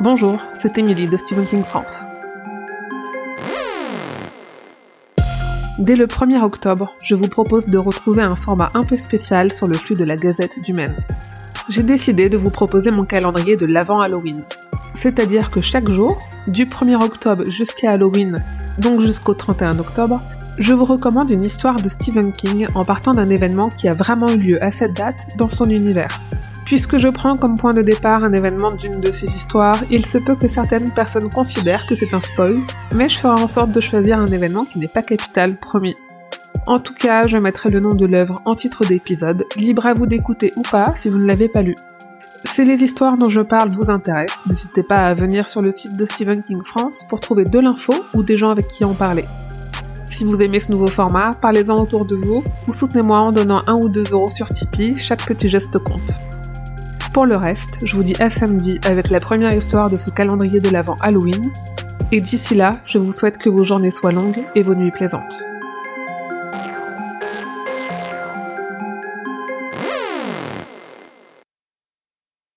Bonjour, c'est Émilie de Stephen King France. Dès le 1er octobre, je vous propose de retrouver un format un peu spécial sur le flux de la Gazette du Maine. J'ai décidé de vous proposer mon calendrier de l'avant Halloween. C'est-à-dire que chaque jour, du 1er octobre jusqu'à Halloween, donc jusqu'au 31 octobre, je vous recommande une histoire de Stephen King en partant d'un événement qui a vraiment eu lieu à cette date dans son univers. Puisque je prends comme point de départ un événement d'une de ces histoires, il se peut que certaines personnes considèrent que c'est un spoil, mais je ferai en sorte de choisir un événement qui n'est pas capital, promis. En tout cas, je mettrai le nom de l'œuvre en titre d'épisode, libre à vous d'écouter ou pas si vous ne l'avez pas lu. Si les histoires dont je parle vous intéressent, n'hésitez pas à venir sur le site de Stephen King France pour trouver de l'info ou des gens avec qui en parler. Si vous aimez ce nouveau format, parlez-en autour de vous ou soutenez-moi en donnant 1 ou 2 euros sur Tipeee, chaque petit geste compte. Pour le reste, je vous dis à samedi avec la première histoire de ce calendrier de l'avant Halloween. Et d'ici là, je vous souhaite que vos journées soient longues et vos nuits plaisantes.